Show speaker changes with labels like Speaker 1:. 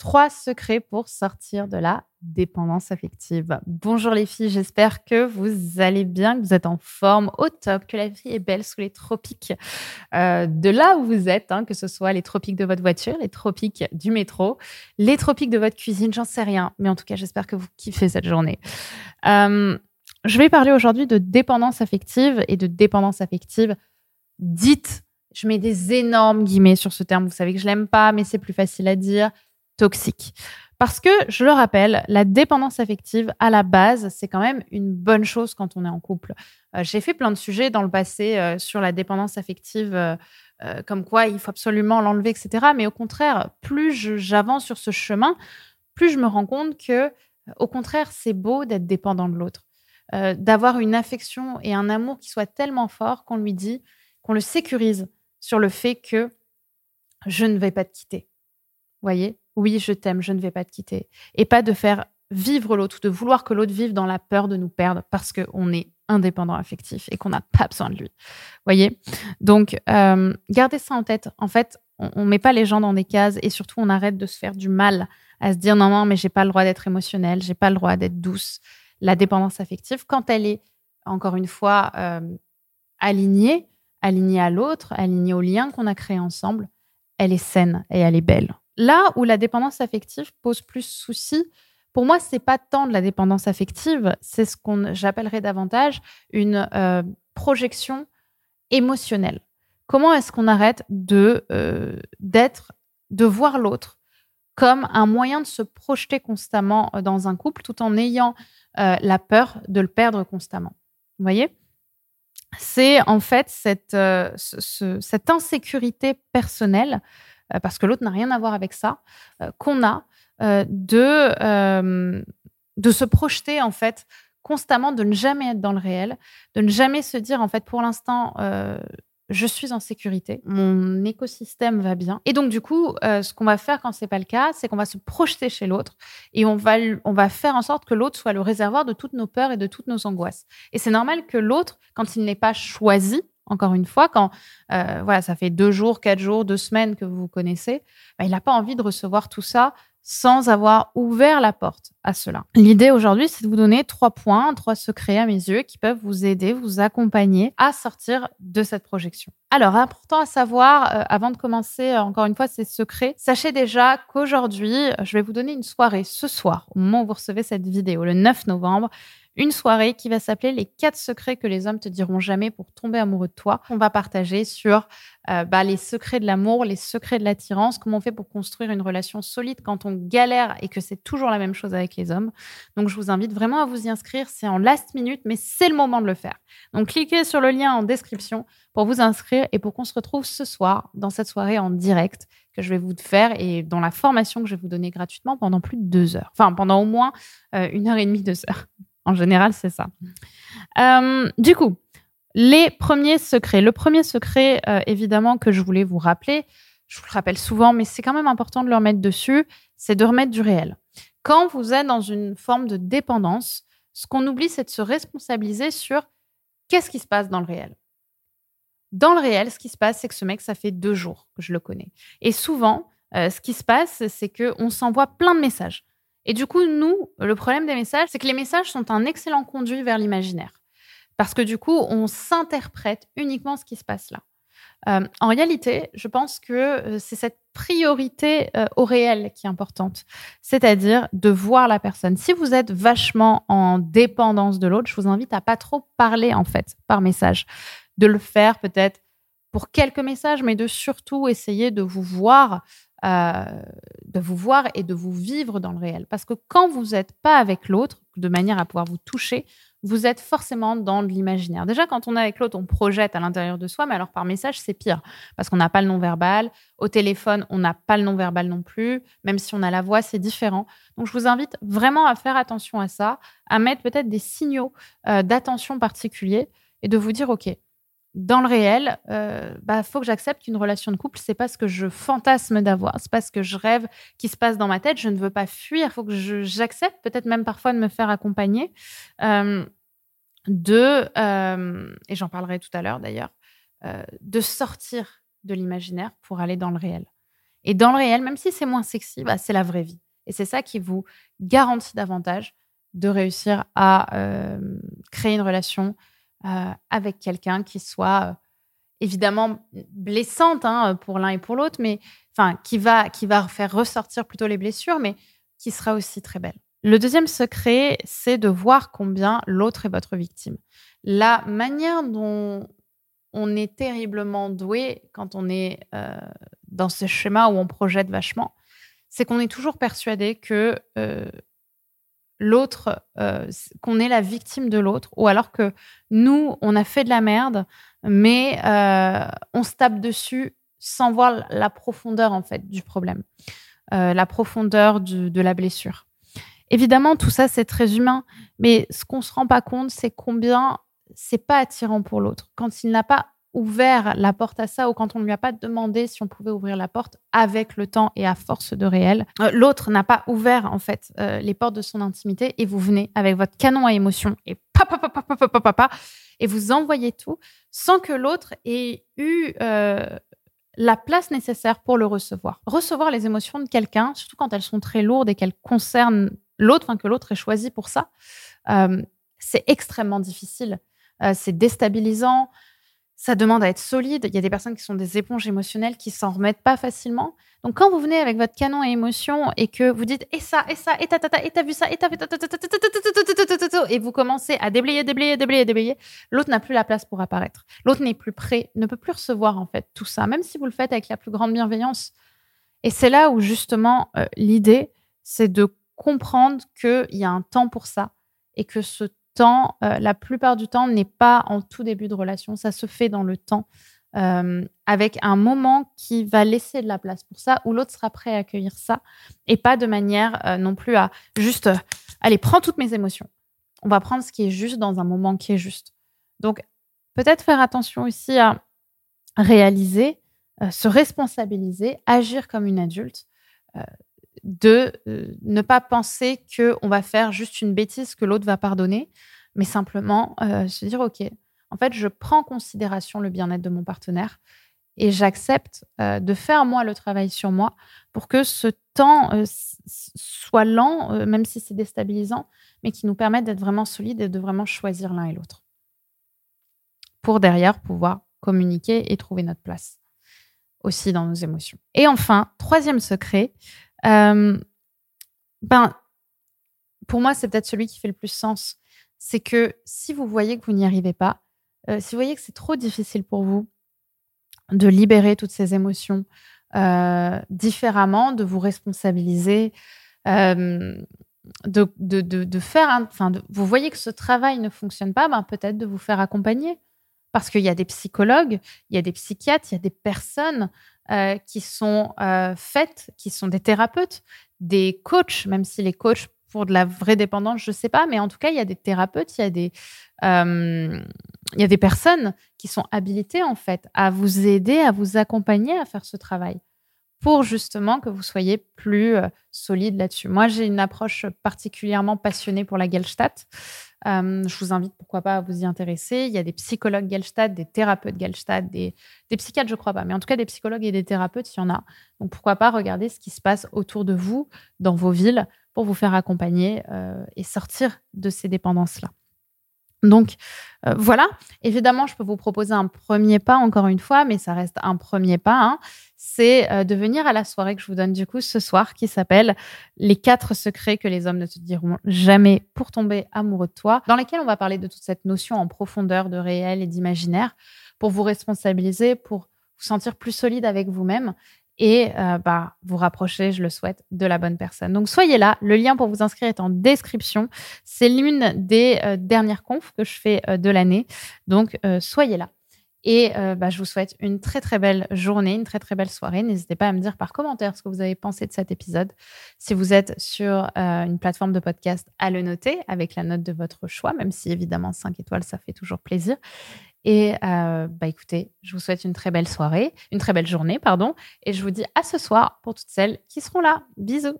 Speaker 1: trois secrets pour sortir de la dépendance affective. Bonjour les filles, j'espère que vous allez bien, que vous êtes en forme, au top, que la vie est belle sous les tropiques euh, de là où vous êtes, hein, que ce soit les tropiques de votre voiture, les tropiques du métro, les tropiques de votre cuisine, j'en sais rien, mais en tout cas j'espère que vous kiffez cette journée. Euh, je vais parler aujourd'hui de dépendance affective et de dépendance affective dite. Je mets des énormes guillemets sur ce terme. Vous savez que je l'aime pas, mais c'est plus facile à dire toxique. Parce que, je le rappelle, la dépendance affective, à la base, c'est quand même une bonne chose quand on est en couple. Euh, j'ai fait plein de sujets dans le passé euh, sur la dépendance affective, euh, comme quoi il faut absolument l'enlever, etc. Mais au contraire, plus j'avance sur ce chemin, plus je me rends compte que, au contraire, c'est beau d'être dépendant de l'autre. d'avoir une affection et un amour qui soit tellement fort qu'on lui dit, qu'on le sécurise sur le fait que je ne vais pas te quitter. Voyez? Oui, je t'aime, je ne vais pas te quitter. Et pas de faire vivre l'autre de vouloir que l'autre vive dans la peur de nous perdre parce qu'on est indépendant affectif et qu'on n'a pas besoin de lui. Voyez? Donc, euh, gardez ça en tête. En fait, on ne met pas les gens dans des cases et surtout, on arrête de se faire du mal à se dire non, non, mais j'ai pas le droit d'être émotionnelle, j'ai pas le droit d'être douce. La dépendance affective, quand elle est, encore une fois, euh, alignée, alignée à l'autre, alignée au lien qu'on a créé ensemble, elle est saine et elle est belle. Là où la dépendance affective pose plus souci, pour moi, c'est pas tant de la dépendance affective, c'est ce qu'on j'appellerais davantage une euh, projection émotionnelle. Comment est-ce qu'on arrête de euh, d'être, de voir l'autre comme un moyen de se projeter constamment euh, dans un couple, tout en ayant la peur de le perdre constamment? Vous voyez? C'est en fait cette, insécurité personnelle parce que l'autre n'a rien à voir avec ça, euh, qu'on a euh, de, de se projeter en fait constamment, de ne jamais être dans le réel, de ne jamais se dire en fait pour l'instant je suis en sécurité, mon écosystème va bien. Et donc, du coup, ce qu'on va faire quand c'est pas le cas, c'est qu'on va se projeter chez l'autre et on va, on va faire en sorte que l'autre soit le réservoir de toutes nos peurs et de toutes nos angoisses. Et c'est normal que l'autre, quand il n'est pas choisi, encore une fois, quand euh, voilà, ça fait deux jours, quatre jours, deux semaines que vous vous connaissez, bah, il n'a pas envie de recevoir tout ça sans avoir ouvert la porte à cela. L'idée aujourd'hui, c'est de vous donner trois points, trois secrets à mes yeux qui peuvent vous aider, vous accompagner à sortir de cette projection. Alors, important à savoir, euh, avant de commencer, euh, encore une fois, ces secrets, sachez déjà qu'aujourd'hui, je vais vous donner une soirée ce soir, au moment où vous recevez cette vidéo, le 9 novembre, une soirée qui va s'appeler Les quatre secrets que les hommes te diront jamais pour tomber amoureux de toi. On va partager sur euh, bah, les secrets de l'amour, les secrets de l'attirance, comment on fait pour construire une relation solide quand on galère et que c'est toujours la même chose avec les hommes. Donc, je vous invite vraiment à vous y inscrire. C'est en last minute, mais c'est le moment de le faire. Donc, cliquez sur le lien en description pour vous inscrire et pour qu'on se retrouve ce soir dans cette soirée en direct que je vais vous faire et dans la formation que je vais vous donner gratuitement pendant plus de deux heures. Enfin, pendant au moins euh, une heure et demie, deux heures. En général, c'est ça. Euh, du coup, les premiers secrets. Le premier secret, euh, évidemment, que je voulais vous rappeler, je vous le rappelle souvent, mais c'est quand même important de le remettre dessus, c'est de remettre du réel. Quand vous êtes dans une forme de dépendance, ce qu'on oublie, c'est de se responsabiliser sur qu'est-ce qui se passe dans le réel. Dans le réel, ce qui se passe, c'est que ce mec, ça fait deux jours que je le connais. Et souvent, euh, ce qui se passe, c'est qu'on s'envoie plein de messages. Et du coup, nous, le problème des messages, c'est que les messages sont un excellent conduit vers l'imaginaire. Parce que du coup, on s'interprète uniquement ce qui se passe là. Euh, en réalité, je pense que euh, c'est cette priorité euh, au réel qui est importante, c'est-à-dire de voir la personne. Si vous êtes vachement en dépendance de l'autre, je vous invite à pas trop parler en fait par message, de le faire peut-être pour quelques messages, mais de surtout essayer de vous voir de vous voir et de vous vivre dans le réel. Parce que quand vous n'êtes pas avec l'autre, de manière à pouvoir vous toucher, vous êtes forcément dans de l'imaginaire. Déjà, quand on est avec l'autre, on projette à l'intérieur de soi, mais alors par message, c'est pire, parce qu'on n'a pas le non-verbal. Au téléphone, on n'a pas le non-verbal non plus. Même si on a la voix, c'est différent. Donc, je vous invite vraiment à faire attention à ça, à mettre peut-être des signaux euh, d'attention particuliers et de vous dire, OK, dans le réel, il euh, bah, faut que j'accepte qu'une relation de couple, c'est pas ce que je fantasme d'avoir, c'est pas ce que je rêve qui se passe dans ma tête. Je ne veux pas fuir, faut que j'accepte, peut-être même parfois de me faire accompagner, euh, de, euh, et j'en parlerai tout à l'heure d'ailleurs, de sortir de l'imaginaire pour aller dans le réel. Et dans le réel, même si c'est moins sexy, bah, c'est la vraie vie. Et c'est ça qui vous garantit davantage de réussir à créer une relation euh, avec quelqu'un qui soit euh, évidemment blessante hein, pour l'un et pour l'autre, mais enfin qui va qui va faire ressortir plutôt les blessures, mais qui sera aussi très belle. Le deuxième secret, c'est de voir combien l'autre est votre victime. La manière dont on est terriblement doué quand on est dans ce schéma où on projette vachement, c'est qu'on est toujours persuadé que l'autre, euh, qu'on est la victime de l'autre, ou alors que nous, on a fait de la merde, mais euh, on se tape dessus sans voir la profondeur en fait du problème, euh, la profondeur de la blessure. Évidemment, tout ça c'est très humain, mais ce qu'on se rend pas compte, c'est combien c'est pas attirant pour l'autre quand il n'a pas ouvert la porte à ça ou quand on ne lui a pas demandé si on pouvait ouvrir la porte avec le temps et à force de réel. Euh, l'autre n'a pas ouvert en fait euh, les portes de son intimité et vous venez avec votre canon à émotion et papa papa papa papa papa et vous envoyez tout sans que l'autre ait eu euh, la place nécessaire pour le recevoir. Recevoir les émotions de quelqu'un, surtout quand elles sont très lourdes et qu'elles concernent l'autre, enfin que l'autre est choisi pour ça, c'est extrêmement difficile. c'est déstabilisant ça demande à être solide. Il y a des personnes qui sont des éponges émotionnelles qui s'en remettent pas facilement. Donc quand vous venez avec votre canon à émotion et que vous dites et ça et ça et ta et t'as vu ça et t'as vu et vous commencez à déblayer déblayer déblayer déblayer, l'autre n'a plus la place pour apparaître. L'autre n'est plus prêt, ne peut plus recevoir en fait tout ça, même si vous le faites avec la plus grande bienveillance. Et c'est là où justement l'idée, c'est de comprendre qu'il y a un temps pour ça et que ce temps, euh, la plupart du temps, n'est pas en tout début de relation. Ça se fait dans le temps, euh, avec un moment qui va laisser de la place pour ça, où l'autre sera prêt à accueillir ça, et pas de manière euh, non plus à juste, allez, prends toutes mes émotions. On va prendre ce qui est juste dans un moment qui est juste. Donc, peut-être faire attention aussi à réaliser, se responsabiliser, agir comme une adulte de euh, ne pas penser qu'on va faire juste une bêtise que l'autre va pardonner, mais simplement euh, se dire, OK, en fait, je prends en considération le bien-être de mon partenaire et j'accepte euh, de faire moi le travail sur moi pour que ce temps soit lent, même si c'est déstabilisant, mais qui nous permette d'être vraiment solide et de vraiment choisir l'un et l'autre. Pour derrière pouvoir communiquer et trouver notre place aussi dans nos émotions. Et enfin, troisième secret, ben, pour moi, c'est peut-être celui qui fait le plus sens. C'est que si vous voyez que vous n'y arrivez pas, euh, si vous voyez que c'est trop difficile pour vous de libérer toutes ces émotions euh, différemment, de vous responsabiliser, de, de, de, faire, enfin, vous voyez que ce travail ne fonctionne pas, ben, peut-être de vous faire accompagner. Parce qu'il y a des psychologues, il y a des psychiatres, il y a des personnes euh, qui sont euh, faites, qui sont des thérapeutes, des coachs, même si les coachs pour de la vraie dépendance, je ne sais pas, mais en tout cas, il y a des thérapeutes, il y a des, euh, il y a des personnes qui sont habilitées en fait à vous aider, à vous accompagner à faire ce travail pour justement que vous soyez plus solide là-dessus. Moi, j'ai une approche particulièrement passionnée pour la Gestalt. Euh, je vous invite, pourquoi pas, à vous y intéresser. Il y a des psychologues Gestalt, des thérapeutes Gestalt, des, des psychiatres, je crois pas, mais en tout cas, des psychologues et des thérapeutes, il y en a. Donc, pourquoi pas regarder ce qui se passe autour de vous, dans vos villes, pour vous faire accompagner euh, et sortir de ces dépendances-là. Donc euh, voilà, évidemment, je peux vous proposer un premier pas, encore une fois, mais ça reste un premier pas. Hein. C'est euh, de venir à la soirée que je vous donne du coup ce soir, qui s'appelle Les quatre secrets que les hommes ne te diront jamais pour tomber amoureux de toi, dans lesquels on va parler de toute cette notion en profondeur de réel et d'imaginaire, pour vous responsabiliser, pour vous sentir plus solide avec vous-même et euh, bah, vous rapprocher, je le souhaite, de la bonne personne. Donc soyez là. Le lien pour vous inscrire est en description. C'est l'une des euh, dernières confs que je fais euh, de l'année. Donc soyez là. Et bah, je vous souhaite une très très belle journée, une très très belle soirée. N'hésitez pas à me dire par commentaire ce que vous avez pensé de cet épisode. Si vous êtes sur une plateforme de podcast, à le noter avec la note de votre choix, même si évidemment 5 étoiles, ça fait toujours plaisir. Et euh, bah écoutez, je vous souhaite une très belle soirée, une très belle journée, pardon, et je vous dis à ce soir pour toutes celles qui seront là. Bisous.